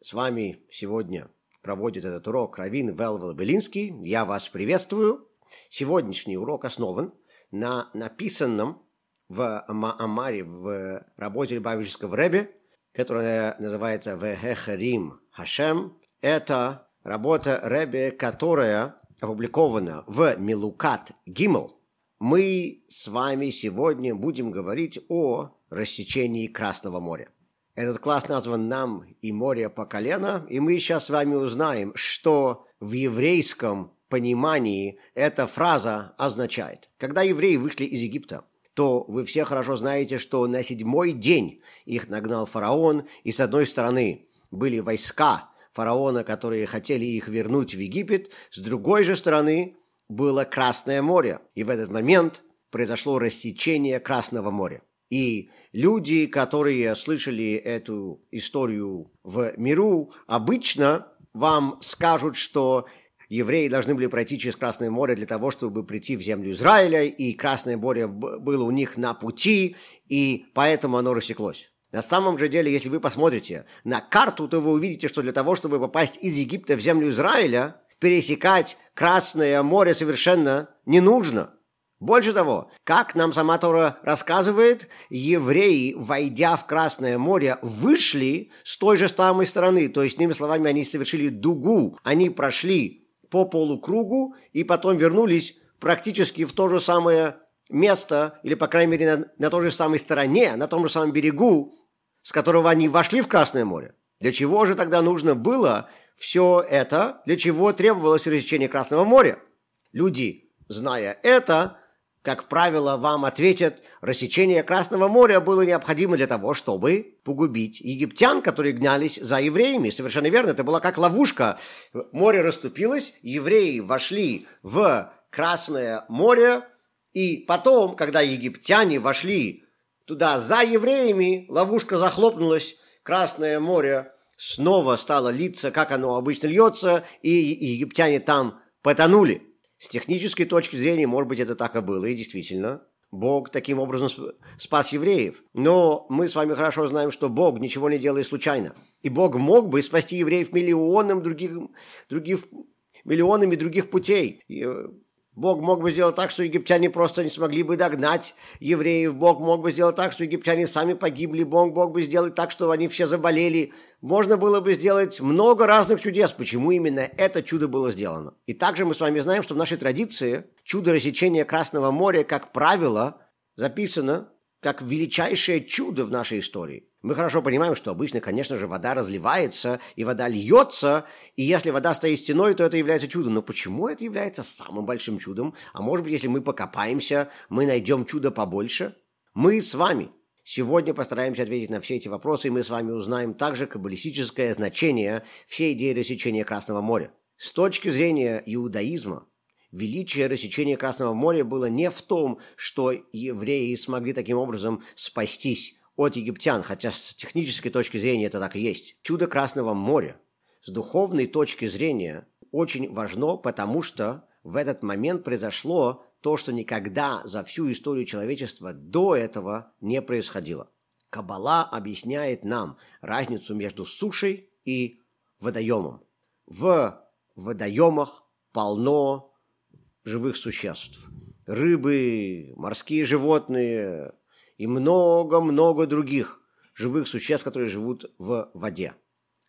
С вами сегодня проводит этот урок Равин Велвел Белинский. Я вас приветствую. Сегодняшний урок основан на написанном в Маамаре в работе Любавического Рэбе, которая называется «Вехехарим Хашем». Это работа Рэбе, которая опубликована в Милукат Гимл. Мы с вами сегодня будем говорить о рассечении Красного моря. Этот класс назван «Нам и море по колено», и мы сейчас с вами узнаем, что в еврейском понимании эта фраза означает. Когда евреи вышли из Египта, то вы все хорошо знаете, что на седьмой день их нагнал фараон, и с одной стороны были войска фараона, которые хотели их вернуть в Египет, с другой же стороны было Красное море, и в этот момент произошло рассечение Красного моря. И люди, которые слышали эту историю в миру, обычно вам скажут, что евреи должны были пройти через Красное море для того, чтобы прийти в землю Израиля, и Красное море было у них на пути, и поэтому оно рассеклось. На самом же деле, если вы посмотрите на карту, то вы увидите, что для того, чтобы попасть из Египта в землю Израиля, пересекать Красное море совершенно не нужно – больше того, как нам сама Тора рассказывает, евреи, войдя в Красное море, вышли с той же самой стороны. То есть, иными словами, они совершили дугу. Они прошли по полукругу и потом вернулись практически в то же самое место, или, по крайней мере, на, на той же самой стороне, на том же самом берегу, с которого они вошли в Красное море. Для чего же тогда нужно было все это? Для чего требовалось рассечение Красного моря? Люди, зная это, как правило, вам ответят, рассечение Красного моря было необходимо для того, чтобы погубить египтян, которые гнались за евреями. Совершенно верно, это была как ловушка. Море расступилось, евреи вошли в Красное море, и потом, когда египтяне вошли туда за евреями, ловушка захлопнулась, Красное море снова стало литься, как оно обычно льется, и египтяне там потонули. С технической точки зрения, может быть, это так и было, и действительно, Бог таким образом спас евреев. Но мы с вами хорошо знаем, что Бог ничего не делает случайно. И Бог мог бы спасти евреев миллионом других, других, миллионами других путей. Бог мог бы сделать так, что египтяне просто не смогли бы догнать евреев. Бог мог бы сделать так, что египтяне сами погибли. Бог мог бы сделать так, что они все заболели. Можно было бы сделать много разных чудес. Почему именно это чудо было сделано? И также мы с вами знаем, что в нашей традиции чудо рассечения Красного моря, как правило, записано как величайшее чудо в нашей истории. Мы хорошо понимаем, что обычно, конечно же, вода разливается, и вода льется, и если вода стоит стеной, то это является чудом. Но почему это является самым большим чудом? А может быть, если мы покопаемся, мы найдем чудо побольше? Мы с вами сегодня постараемся ответить на все эти вопросы, и мы с вами узнаем также каббалистическое значение всей идеи рассечения Красного моря. С точки зрения иудаизма, Величие рассечения Красного моря было не в том, что евреи смогли таким образом спастись от египтян, хотя с технической точки зрения это так и есть. Чудо Красного моря с духовной точки зрения очень важно, потому что в этот момент произошло то, что никогда за всю историю человечества до этого не происходило. Кабала объясняет нам разницу между сушей и водоемом. В водоемах полно живых существ. Рыбы, морские животные и много-много других живых существ, которые живут в воде.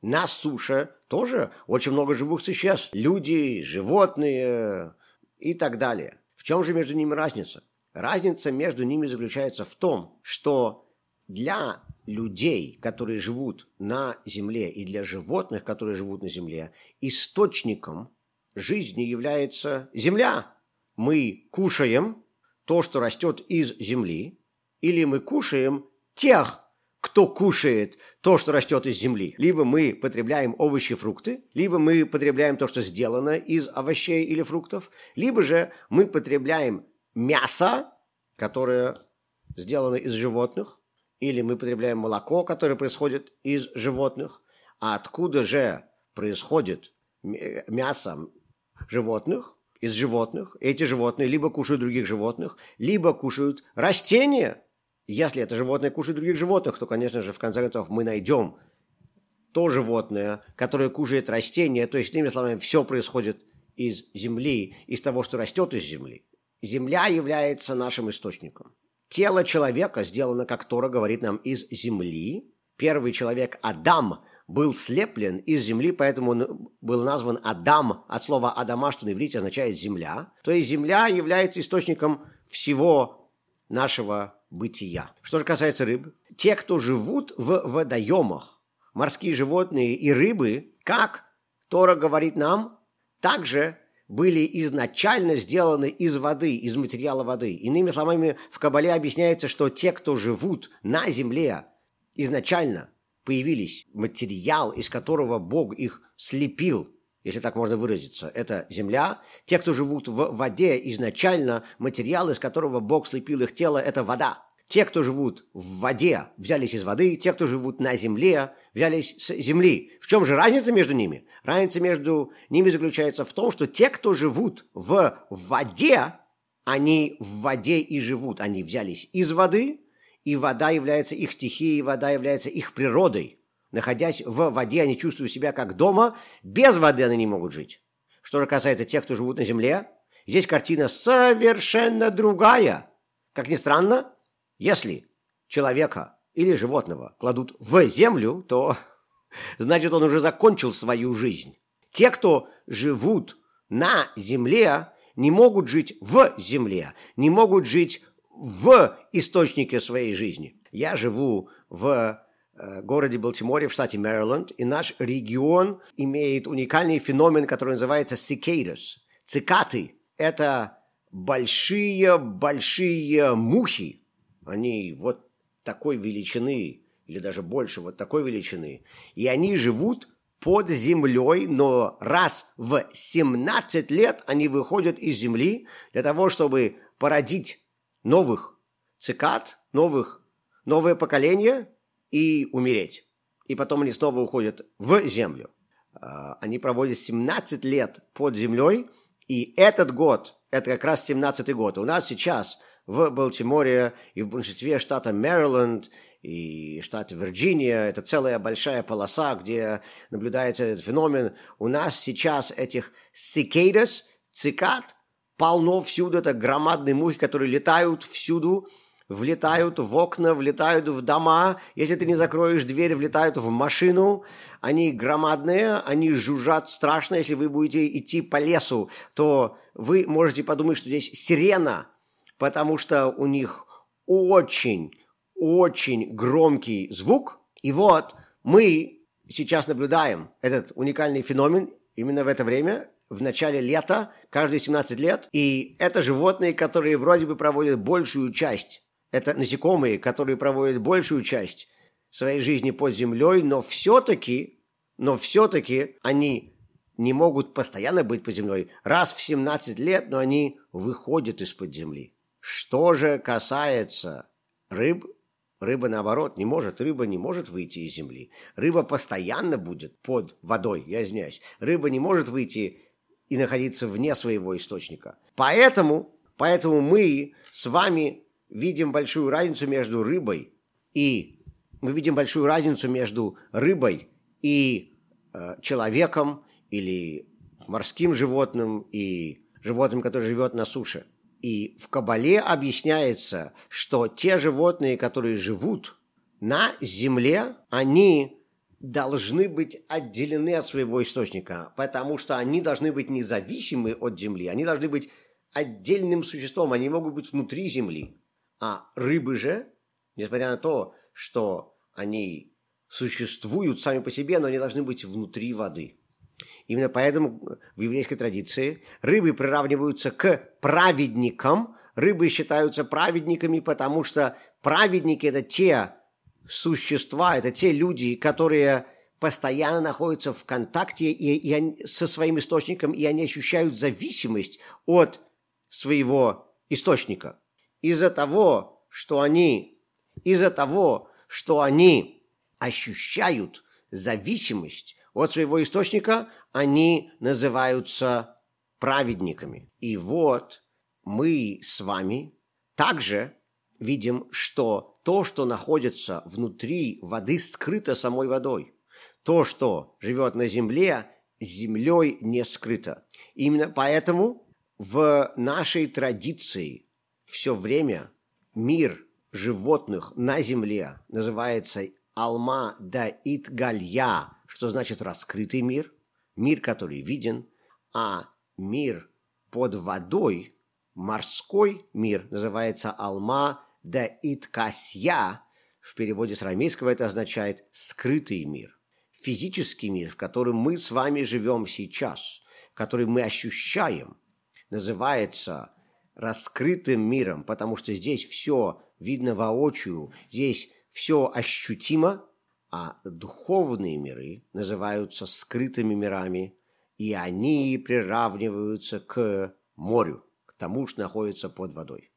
На суше тоже очень много живых существ. Люди, животные и так далее. В чем же между ними разница? Разница между ними заключается в том, что для людей, которые живут на земле, и для животных, которые живут на земле, источником жизни является земля. Мы кушаем то, что растет из земли, или мы кушаем тех, кто кушает то, что растет из земли. Либо мы потребляем овощи, фрукты, либо мы потребляем то, что сделано из овощей или фруктов, либо же мы потребляем мясо, которое сделано из животных, или мы потребляем молоко, которое происходит из животных. А откуда же происходит мясо животных, из животных. Эти животные либо кушают других животных, либо кушают растения. Если это животное кушает других животных, то, конечно же, в конце концов, мы найдем то животное, которое кушает растения, то есть, иными словами, все происходит из земли, из того, что растет из земли. Земля является нашим источником. Тело человека сделано, как Тора говорит нам, из земли. Первый человек, Адам, был слеплен из земли, поэтому он был назван Адам от слова Адама, что на иврите означает земля. То есть земля является источником всего нашего бытия. Что же касается рыб, те, кто живут в водоемах, морские животные и рыбы, как Тора говорит нам, также были изначально сделаны из воды, из материала воды. Иными словами, в Кабале объясняется, что те, кто живут на земле, изначально появились материал, из которого Бог их слепил, если так можно выразиться. Это земля. Те, кто живут в воде, изначально материал, из которого Бог слепил их тело, это вода. Те, кто живут в воде, взялись из воды, те, кто живут на земле, взялись с земли. В чем же разница между ними? Разница между ними заключается в том, что те, кто живут в воде, они в воде и живут. Они взялись из воды, и вода является их стихией, вода является их природой. Находясь в воде, они чувствуют себя как дома, без воды они не могут жить. Что же касается тех, кто живут на земле, здесь картина совершенно другая. Как ни странно, если человека или животного кладут в землю, то значит он уже закончил свою жизнь. Те, кто живут на земле, не могут жить в земле, не могут жить в источнике своей жизни. Я живу в городе Балтиморе в штате Мэриленд, и наш регион имеет уникальный феномен, который называется cicadas. Цикаты – это большие-большие мухи. Они вот такой величины, или даже больше вот такой величины. И они живут под землей, но раз в 17 лет они выходят из земли для того, чтобы породить новых цикад, новых, новое поколение и умереть. И потом они снова уходят в землю. А, они проводят 17 лет под землей, и этот год, это как раз 17-й год. У нас сейчас в Балтиморе и в большинстве штата Мэриленд и штата Вирджиния, это целая большая полоса, где наблюдается этот феномен. У нас сейчас этих cicadas, цикад, полно всюду, это громадные мухи, которые летают всюду, влетают в окна, влетают в дома. Если ты не закроешь дверь, влетают в машину. Они громадные, они жужжат страшно. Если вы будете идти по лесу, то вы можете подумать, что здесь сирена, потому что у них очень, очень громкий звук. И вот мы сейчас наблюдаем этот уникальный феномен именно в это время, в начале лета, каждые 17 лет. И это животные, которые вроде бы проводят большую часть. Это насекомые, которые проводят большую часть своей жизни под землей, но все-таки, но все-таки они не могут постоянно быть под землей. Раз в 17 лет, но они выходят из-под земли. Что же касается рыб, Рыба, наоборот, не может, рыба не может выйти из земли. Рыба постоянно будет под водой, я извиняюсь. Рыба не может выйти и находиться вне своего источника. Поэтому, поэтому мы с вами видим большую разницу между рыбой и мы видим большую разницу между рыбой и э, человеком или морским животным и животным, которое живет на суше. И в Кабале объясняется, что те животные, которые живут на земле, они должны быть отделены от своего источника, потому что они должны быть независимы от земли, они должны быть отдельным существом, они могут быть внутри земли. А рыбы же, несмотря на то, что они существуют сами по себе, но они должны быть внутри воды. Именно поэтому в еврейской традиции рыбы приравниваются к праведникам. Рыбы считаются праведниками, потому что праведники – это те существа, это те люди, которые постоянно находятся в контакте и, и они, со своим источником, и они ощущают зависимость от своего источника. Из-за того, что они, из-за того, что они ощущают зависимость от своего источника, они называются праведниками. И вот мы с вами также видим, что то, что находится внутри воды, скрыто самой водой. то, что живет на земле, землей не скрыто. Именно поэтому в нашей традиции все время мир животных на земле называется Алма да Итгалья, что значит раскрытый мир, мир, который виден, а мир под водой, морской мир, называется Алма да Иткасья, в переводе с арамейского это означает «скрытый мир». Физический мир, в котором мы с вами живем сейчас, который мы ощущаем, называется раскрытым миром, потому что здесь все видно воочию, здесь все ощутимо, а духовные миры называются скрытыми мирами, и они приравниваются к морю, к тому, что находится под водой.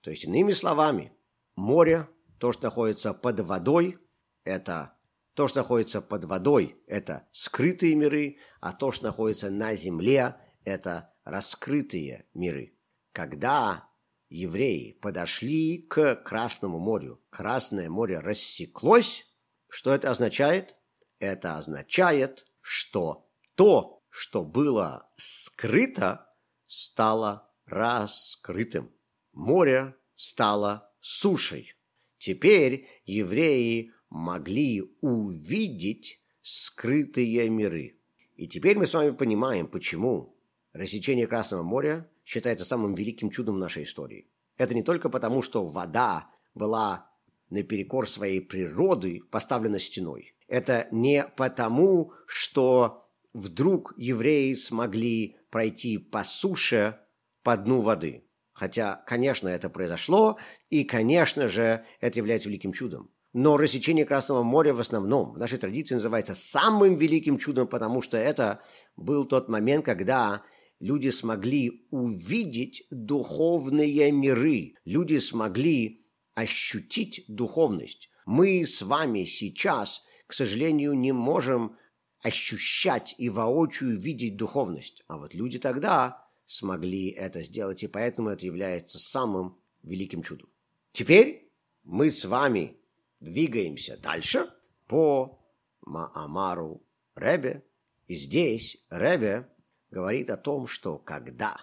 То есть, иными словами, море, то, что находится под водой, это то, что находится под водой, это скрытые миры, а то, что находится на земле, это раскрытые миры. Когда евреи подошли к Красному морю, Красное море рассеклось, что это означает? Это означает, что то, что было скрыто, стало раскрытым. Море стало сушей. Теперь евреи могли увидеть скрытые миры. И теперь мы с вами понимаем, почему рассечение Красного моря считается самым великим чудом нашей истории. Это не только потому, что вода была наперекор своей природы поставлена стеной. Это не потому, что вдруг евреи смогли пройти по суше по дну воды. Хотя, конечно, это произошло, и, конечно же, это является великим чудом. Но рассечение Красного моря в основном в нашей традиции называется самым великим чудом, потому что это был тот момент, когда люди смогли увидеть духовные миры, люди смогли ощутить духовность. Мы с вами сейчас, к сожалению, не можем ощущать и воочию видеть духовность. А вот люди тогда смогли это сделать, и поэтому это является самым великим чудом. Теперь мы с вами двигаемся дальше по Маамару Ребе. И здесь Ребе говорит о том, что когда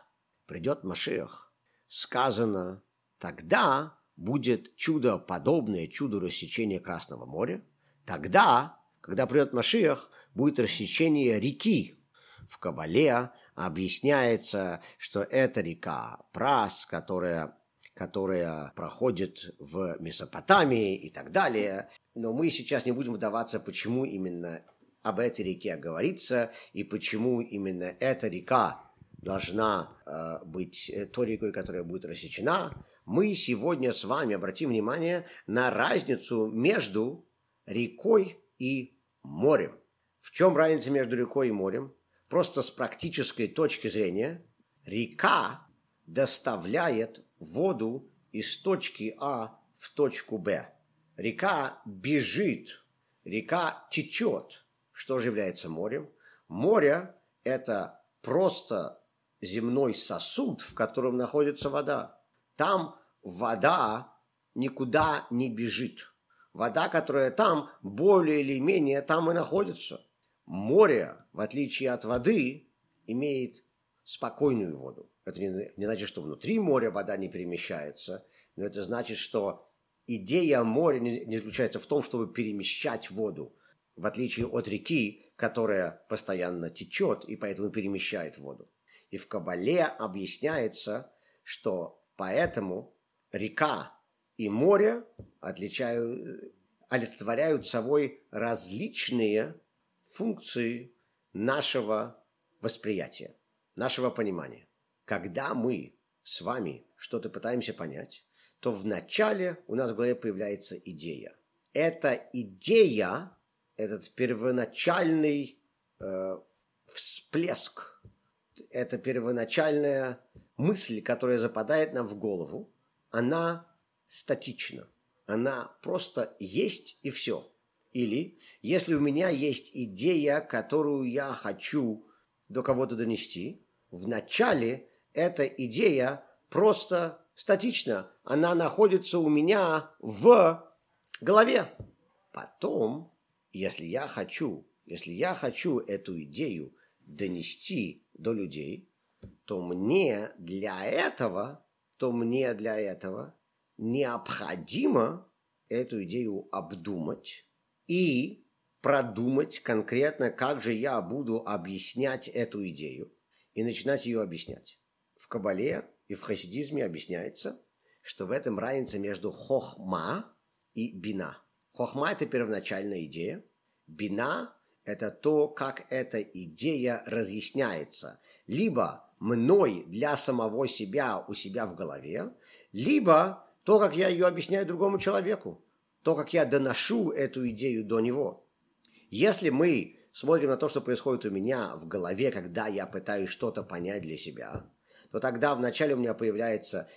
придет Машех, сказано, тогда будет чудо подобное чуду рассечения Красного моря, тогда, когда придет Машех, будет рассечение реки. В Кабале объясняется, что это река Прас, которая которая проходит в Месопотамии и так далее. Но мы сейчас не будем вдаваться, почему именно об этой реке говорится и почему именно эта река должна э, быть э, той рекой, которая будет рассечена, мы сегодня с вами обратим внимание на разницу между рекой и морем. В чем разница между рекой и морем? Просто с практической точки зрения, река доставляет воду из точки А в точку Б. Река бежит, река течет – что же является морем? Море – это просто земной сосуд, в котором находится вода. Там вода никуда не бежит. Вода, которая там, более или менее там и находится. Море, в отличие от воды, имеет спокойную воду. Это не, не значит, что внутри моря вода не перемещается, но это значит, что идея моря не, не заключается в том, чтобы перемещать воду, в отличие от реки, которая постоянно течет и поэтому перемещает воду. И в Кабале объясняется, что поэтому река и море отличают, олицетворяют собой различные функции нашего восприятия, нашего понимания. Когда мы с вами что-то пытаемся понять, то вначале у нас в голове появляется идея. Эта идея этот первоначальный э, всплеск, эта первоначальная мысль, которая западает нам в голову, она статична. Она просто есть и все. Или, если у меня есть идея, которую я хочу до кого-то донести, вначале эта идея просто статична. Она находится у меня в голове. Потом если я хочу Если я хочу эту идею донести до людей, то мне для этого, то мне для этого необходимо эту идею обдумать и продумать конкретно, как же я буду объяснять эту идею и начинать ее объяснять. В Кабале и в хасидизме объясняется, что в этом разница между хохма и бина. Хохма – это первоначальная идея, бина – это то, как эта идея разъясняется. Либо мной для самого себя у себя в голове, либо то, как я ее объясняю другому человеку, то, как я доношу эту идею до него. Если мы смотрим на то, что происходит у меня в голове, когда я пытаюсь что-то понять для себя, то тогда вначале у меня появляется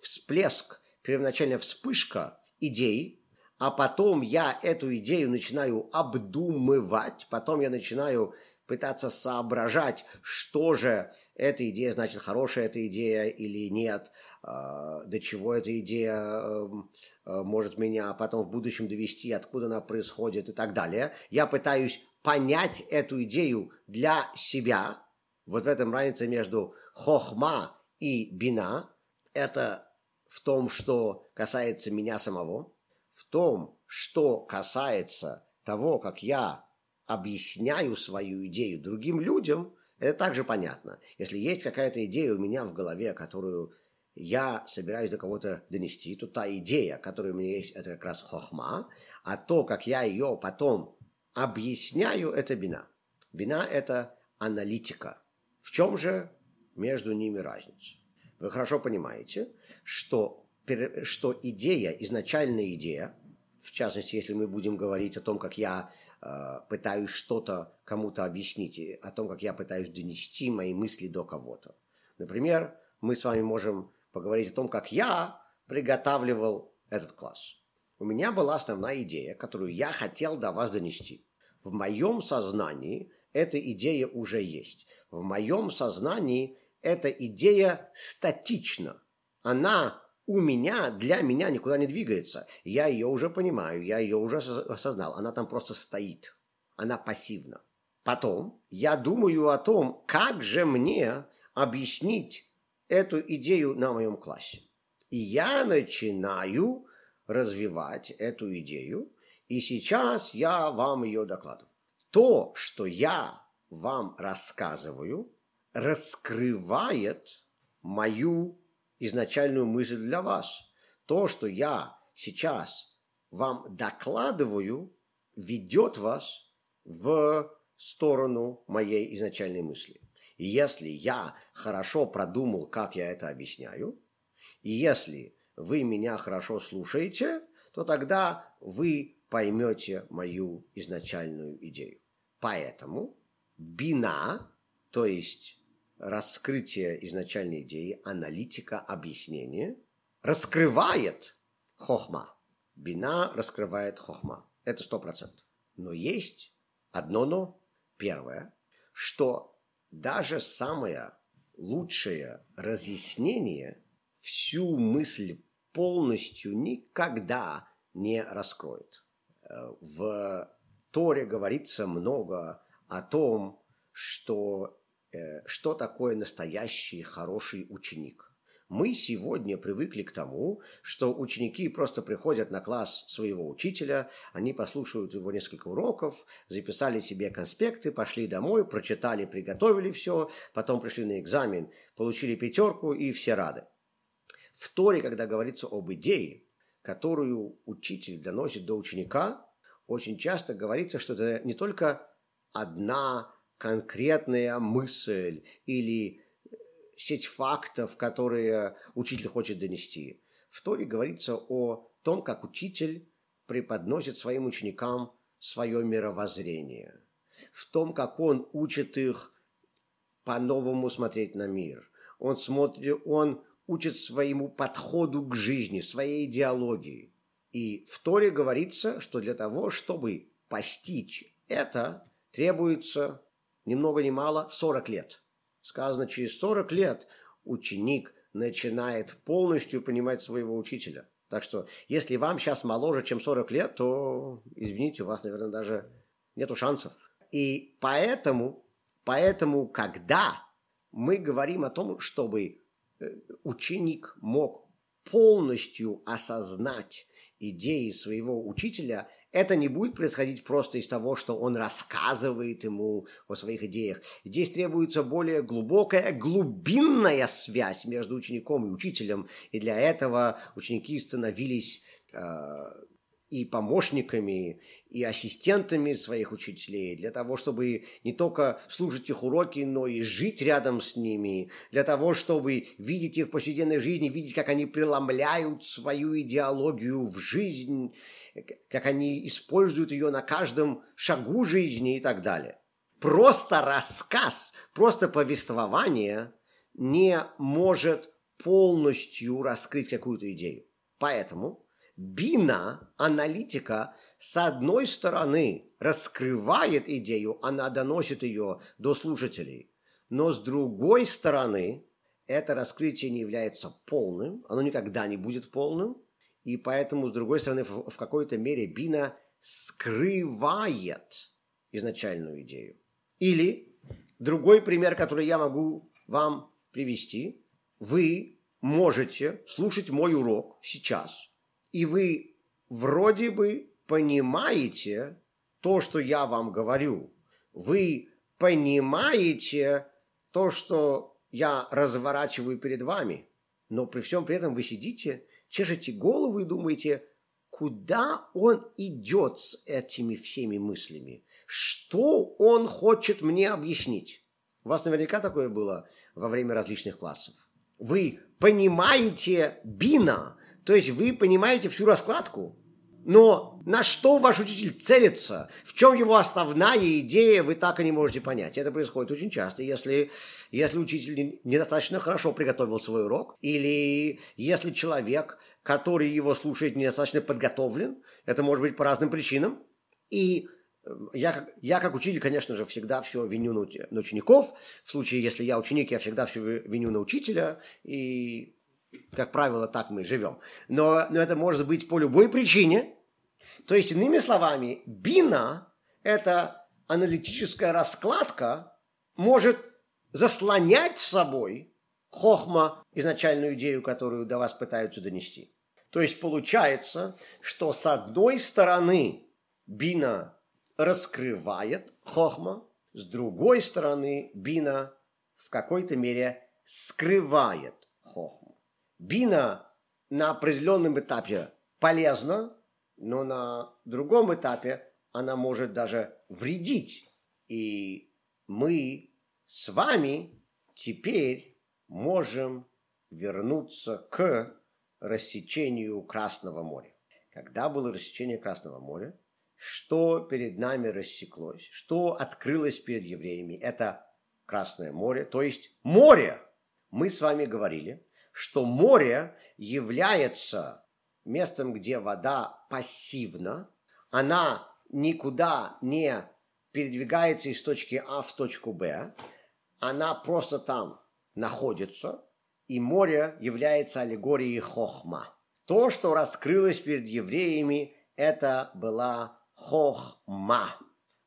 всплеск, первоначальная вспышка идей, а потом я эту идею начинаю обдумывать, потом я начинаю пытаться соображать, что же эта идея значит, хорошая эта идея или нет, а, до чего эта идея эм, э, может меня потом в будущем довести, откуда она происходит и так далее. Я пытаюсь понять эту идею для себя. Вот в этом разница между хохма и бина. Это в том, что касается меня самого, в том, что касается того, как я объясняю свою идею другим людям, это также понятно. Если есть какая-то идея у меня в голове, которую я собираюсь до кого-то донести, то та идея, которая у меня есть, это как раз хохма, а то, как я ее потом объясняю, это бина. Бина – это аналитика. В чем же между ними разница? Вы хорошо понимаете, что, что идея, изначальная идея, в частности, если мы будем говорить о том, как я Э, пытаюсь что-то кому-то объяснить, о том, как я пытаюсь донести мои мысли до кого-то. Например, мы с вами можем поговорить о том, как я приготавливал этот класс. У меня была основная идея, которую я хотел до вас донести. В моем сознании эта идея уже есть. В моем сознании эта идея статична. Она у меня, для меня никуда не двигается. Я ее уже понимаю, я ее уже осознал. Она там просто стоит. Она пассивна. Потом я думаю о том, как же мне объяснить эту идею на моем классе. И я начинаю развивать эту идею, и сейчас я вам ее докладываю. То, что я вам рассказываю, раскрывает мою изначальную мысль для вас. То, что я сейчас вам докладываю, ведет вас в сторону моей изначальной мысли. И если я хорошо продумал, как я это объясняю, и если вы меня хорошо слушаете, то тогда вы поймете мою изначальную идею. Поэтому бина, то есть раскрытие изначальной идеи, аналитика, объяснение, раскрывает хохма. Бина раскрывает хохма. Это сто процентов. Но есть одно но. Первое, что даже самое лучшее разъяснение всю мысль полностью никогда не раскроет. Э, в Торе говорится много о том, что что такое настоящий хороший ученик. Мы сегодня привыкли к тому, что ученики просто приходят на класс своего учителя, они послушают его несколько уроков, записали себе конспекты, пошли домой, прочитали, приготовили все, потом пришли на экзамен, получили пятерку и все рады. В Торе, когда говорится об идее, которую учитель доносит до ученика, очень часто говорится, что это не только одна конкретная мысль или сеть фактов, которые учитель хочет донести. В Торе говорится о том, как учитель преподносит своим ученикам свое мировоззрение, в том, как он учит их по-новому смотреть на мир. Он, смотрит, он учит своему подходу к жизни, своей идеологии. И в Торе говорится, что для того, чтобы постичь это, требуется ни много ни мало 40 лет. Сказано, через 40 лет ученик начинает полностью понимать своего учителя. Так что, если вам сейчас моложе, чем 40 лет, то, извините, у вас, наверное, даже нету шансов. И поэтому, поэтому, когда мы говорим о том, чтобы э, ученик мог полностью осознать идеи своего учителя, это не будет происходить просто из того, что он рассказывает ему о своих идеях. Здесь требуется более глубокая, глубинная связь между учеником и учителем, и для этого ученики становились э, и помощниками, и ассистентами своих учителей, для того, чтобы не только слушать их уроки, но и жить рядом с ними, для того, чтобы видеть их в повседневной жизни, видеть, как они преломляют свою идеологию в жизнь, как они используют ее на каждом шагу жизни и так далее. Просто рассказ, просто повествование не может полностью раскрыть какую-то идею. Поэтому Бина, аналитика, с одной стороны раскрывает идею, она доносит ее до слушателей, но с другой стороны это раскрытие не является полным, оно никогда не будет полным, и поэтому, с другой стороны, в, в какой-то мере Бина скрывает изначальную идею. Или другой пример, который я могу вам привести, вы можете слушать мой урок сейчас – и вы вроде бы понимаете то, что я вам говорю. Вы понимаете то, что я разворачиваю перед вами. Но при всем при этом вы сидите, чешете голову и думаете, куда он идет с этими всеми мыслями? Что он хочет мне объяснить? У вас наверняка такое было во время различных классов. Вы понимаете Бина, то есть вы понимаете всю раскладку, но на что ваш учитель целится, в чем его основная идея, вы так и не можете понять. Это происходит очень часто, если, если учитель недостаточно хорошо приготовил свой урок, или если человек, который его слушает, недостаточно подготовлен, это может быть по разным причинам. И э, я, я как учитель, конечно же, всегда все виню на, учеников. В случае, если я ученик, я всегда все виню на учителя. И как правило, так мы живем. Но, но это может быть по любой причине. То есть, иными словами, бина – это аналитическая раскладка, может заслонять собой хохма, изначальную идею, которую до вас пытаются донести. То есть получается, что с одной стороны бина раскрывает хохма, с другой стороны бина в какой-то мере скрывает хохма. Бина на определенном этапе полезна, но на другом этапе она может даже вредить. И мы с вами теперь можем вернуться к рассечению Красного моря. Когда было рассечение Красного моря, что перед нами рассеклось, что открылось перед евреями, это Красное море, то есть море. Мы с вами говорили, что море является местом, где вода пассивна, она никуда не передвигается из точки А в точку Б, она просто там находится, и море является аллегорией хохма. То, что раскрылось перед евреями, это была хохма,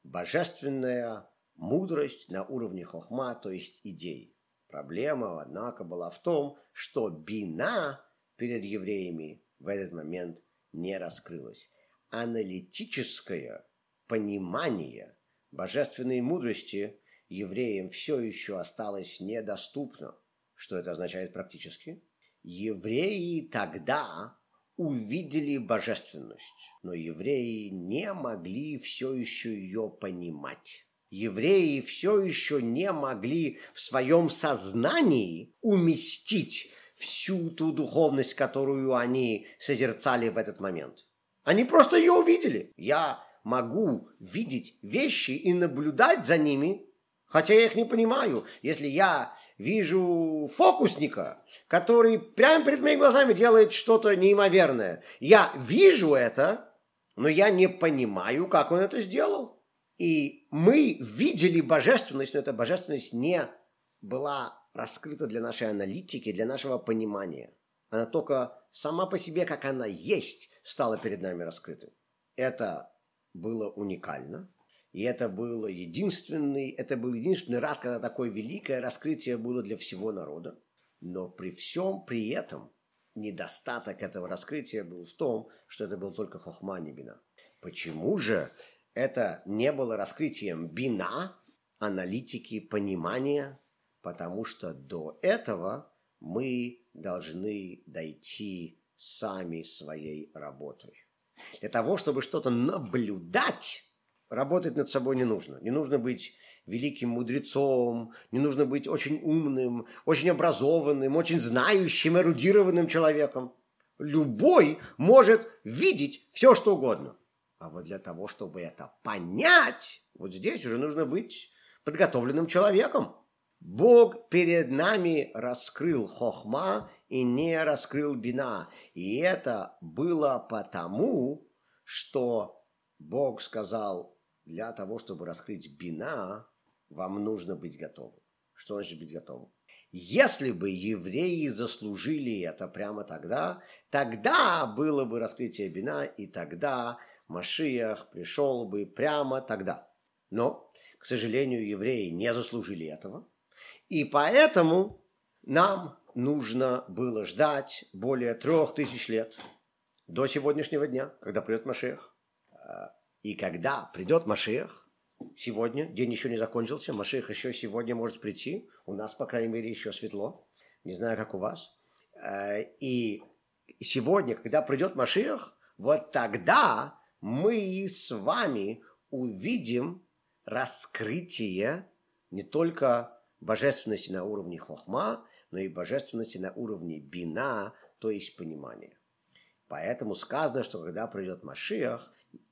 божественная мудрость на уровне хохма, то есть идей. Проблема, однако, была в том, что бина перед евреями в этот момент не раскрылась. Аналитическое понимание божественной мудрости евреям все еще осталось недоступно. Что это означает практически? Евреи тогда увидели божественность, но евреи не могли все еще ее понимать евреи все еще не могли в своем сознании уместить всю ту духовность, которую они созерцали в этот момент. Они просто ее увидели. Я могу видеть вещи и наблюдать за ними, хотя я их не понимаю. Если я вижу фокусника, который прямо перед моими глазами делает что-то неимоверное, я вижу это, но я не понимаю, как он это сделал. И мы видели божественность, но эта божественность не была раскрыта для нашей аналитики, для нашего понимания. Она только сама по себе, как она есть, стала перед нами раскрытой. Это было уникально. И это было единственный, это был единственный раз, когда такое великое раскрытие было для всего народа. Но при всем при этом недостаток этого раскрытия был в том, что это был только хохма не бина. Почему же это не было раскрытием бина, аналитики, понимания? Потому что до этого мы должны дойти сами своей работой. Для того, чтобы что-то наблюдать, работать над собой не нужно. Не нужно быть великим мудрецом, не нужно быть очень умным, очень образованным, очень знающим, эрудированным человеком. Любой может видеть все, что угодно. А вот для того, чтобы это понять, вот здесь уже нужно быть подготовленным человеком. Бог перед нами раскрыл хохма и не раскрыл бина. И это было потому, что Бог сказал, для того, чтобы раскрыть бина, вам нужно быть готовым. Что значит быть готовым? Если бы евреи заслужили это прямо тогда, тогда было бы раскрытие бина, и тогда Машиах пришел бы прямо тогда. Но, к сожалению, евреи не заслужили этого. И поэтому нам нужно было ждать более трех тысяч лет до сегодняшнего дня, когда придет Машех. И когда придет Машех, сегодня, день еще не закончился, Машех еще сегодня может прийти, у нас, по крайней мере, еще светло, не знаю, как у вас. Э, и сегодня, когда придет Машех, вот тогда мы с вами увидим раскрытие не только божественности на уровне хохма, но и божественности на уровне бина, то есть понимания. Поэтому сказано, что когда придет Машиах,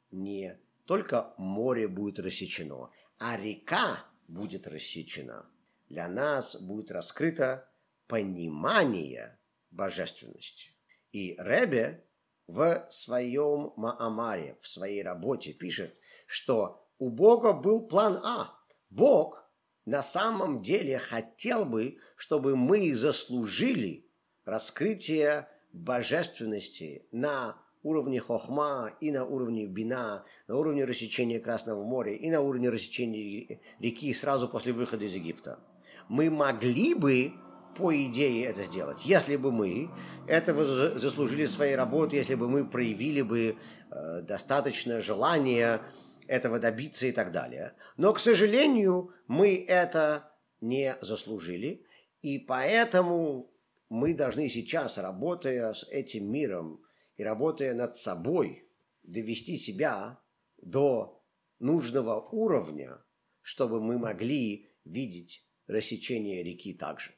не только море будет рассечено, а река будет рассечена. Для нас будет раскрыто понимание божественности. И Ребе в своем Маамаре, в своей работе пишет, что у Бога был план А. Бог на самом деле хотел бы, чтобы мы заслужили раскрытие божественности на уровне хохма и на уровне бина, на уровне рассечения Красного моря и на уровне рассечения реки сразу после выхода из Египта. Мы могли бы, по идее, это сделать, если бы мы этого заслужили своей работой, если бы мы проявили бы э, достаточно желания этого добиться и так далее. Но, к сожалению, мы это не заслужили, и поэтому мы должны сейчас, работая с этим миром, и работая над собой, довести себя до нужного уровня, чтобы мы могли видеть рассечение реки также.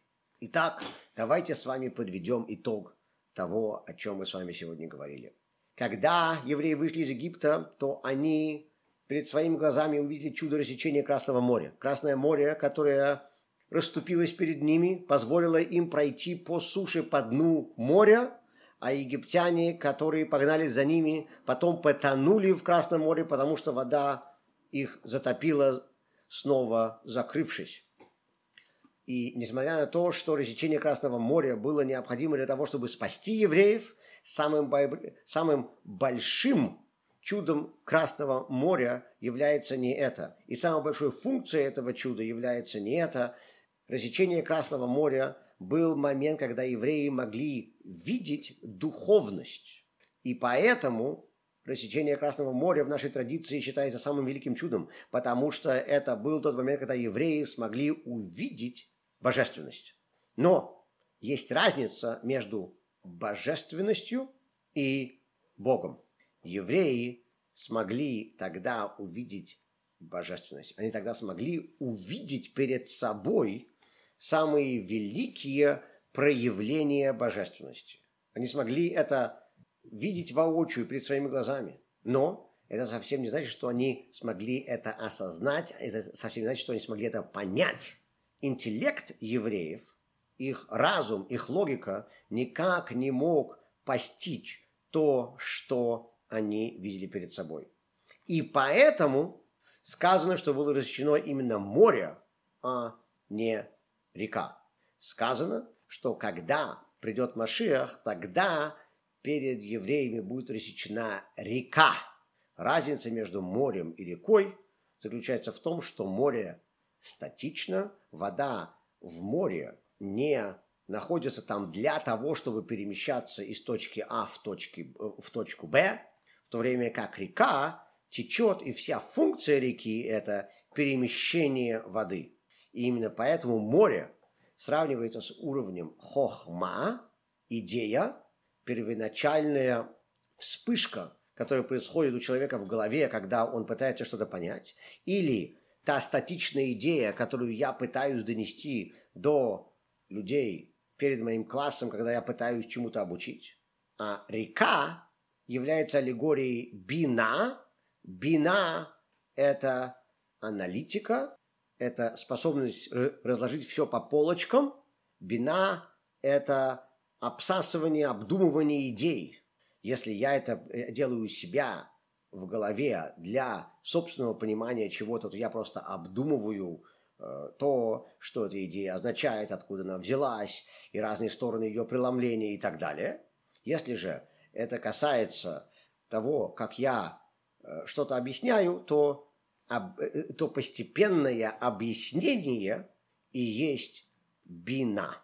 Итак, давайте с вами подведем итог того, о чем мы с вами сегодня говорили. Когда евреи вышли из Египта, то они перед своими глазами увидели чудо рассечения Красного моря. Красное море, которое расступилось перед ними, позволило им пройти по суше по дну моря а египтяне, которые погнались за ними, потом потонули в Красном море, потому что вода их затопила, снова закрывшись. И несмотря на то, что рассечение Красного моря было необходимо для того, чтобы спасти евреев, самым, самым большим чудом Красного моря является не это. И самой большой функцией этого чуда является не это. Рассечение Красного моря был момент, когда евреи могли видеть духовность. И поэтому рассечение Красного моря в нашей традиции считается самым великим чудом, потому что это был тот момент, когда евреи смогли увидеть божественность. Но есть разница между божественностью и Богом. Евреи смогли тогда увидеть божественность. Они тогда смогли увидеть перед собой самые великие проявления божественности. Они смогли это видеть воочию перед своими глазами. Но это совсем не значит, что они смогли это осознать, это совсем не значит, что они смогли это понять. Интеллект евреев, их разум, их логика никак не мог постичь то, что они видели перед собой. И поэтому сказано, что было рассечено именно море, а не река. Сказано, что когда придет Машиах, тогда перед евреями будет рассечена река. Разница между морем и рекой заключается в том, что море статично, вода в море не находится там для того, чтобы перемещаться из точки А в, точки, в точку Б, в то время как река течет, и вся функция реки – это перемещение воды. И именно поэтому море сравнивается с уровнем хохма, идея, первоначальная вспышка, которая происходит у человека в голове, когда он пытается что-то понять, или та статичная идея, которую я пытаюсь донести до людей перед моим классом, когда я пытаюсь чему-то обучить. А река является аллегорией бина. Бина – это аналитика, это способность разложить все по полочкам. Бина – это обсасывание, обдумывание идей. Если я это э, делаю у себя в голове для собственного понимания чего-то, то я просто обдумываю э, то, что эта идея означает, откуда она взялась, и разные стороны ее преломления и так далее. Если же это касается того, как я э, что-то объясняю, то, об, э, то постепенное объяснение и есть бина.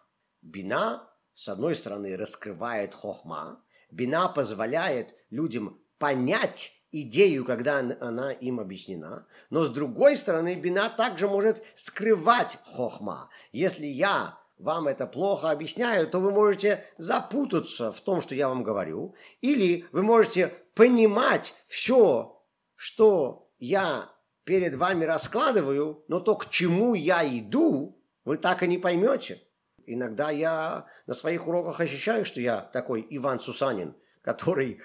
Бина, с одной стороны, раскрывает хохма, бина позволяет людям понять идею, когда она им объяснена. Но с другой стороны, бина также может скрывать хохма. Если я вам это плохо объясняю, то вы можете запутаться в том, что я вам говорю. Или вы можете понимать все, что я перед вами раскладываю, но то, к чему я иду, вы так и не поймете. Иногда я на своих уроках ощущаю, что я такой Иван Сусанин, который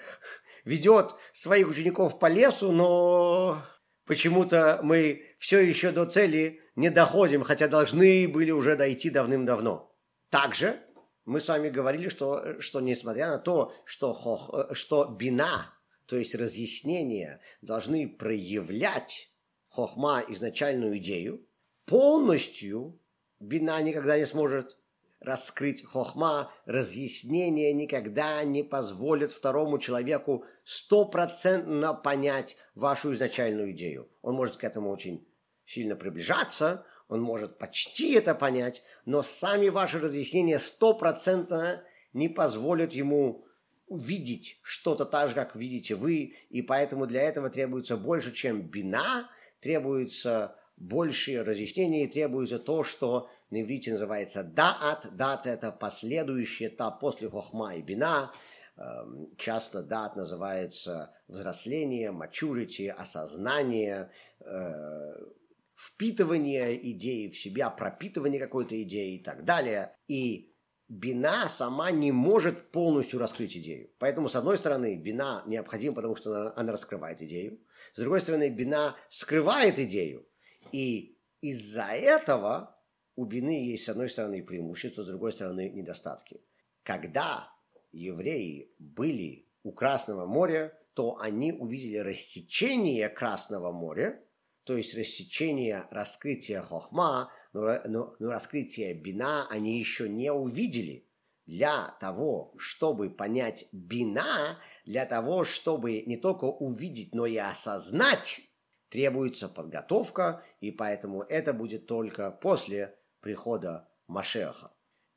ведет своих учеников по лесу, но почему-то мы все еще до цели не доходим, хотя должны были уже дойти давным-давно. Также мы с вами говорили, что, что несмотря на то, что, хох, что бина, то есть разъяснения, должны проявлять хохма изначальную идею, полностью бина никогда не сможет раскрыть хохма, разъяснение никогда не позволит второму человеку стопроцентно понять вашу изначальную идею. Он может к этому очень сильно приближаться, он может почти это понять, но сами ваши разъяснения стопроцентно не позволят ему увидеть что-то так же, как видите вы, и поэтому для этого требуется больше, чем бина, требуется большие разъяснения и требуется то, что на иврите называется даат. Дат – это последующий этап после хохма и бина. Эм, часто дат называется взросление, maturity, осознание, э, впитывание идеи в себя, пропитывание какой-то идеи и так далее. И бина сама не может полностью раскрыть идею. Поэтому, с одной стороны, бина необходима, потому что она раскрывает идею. С другой стороны, бина скрывает идею. И из-за этого у бины есть, с одной стороны, преимущества, с другой стороны, недостатки. Когда евреи были у Красного моря, то они увидели рассечение Красного моря, то есть рассечение раскрытия хохма, но, но, но раскрытие бина они еще не увидели. Для того, чтобы понять бина, для того, чтобы не только увидеть, но и осознать, требуется подготовка, и поэтому это будет только после прихода Машеха.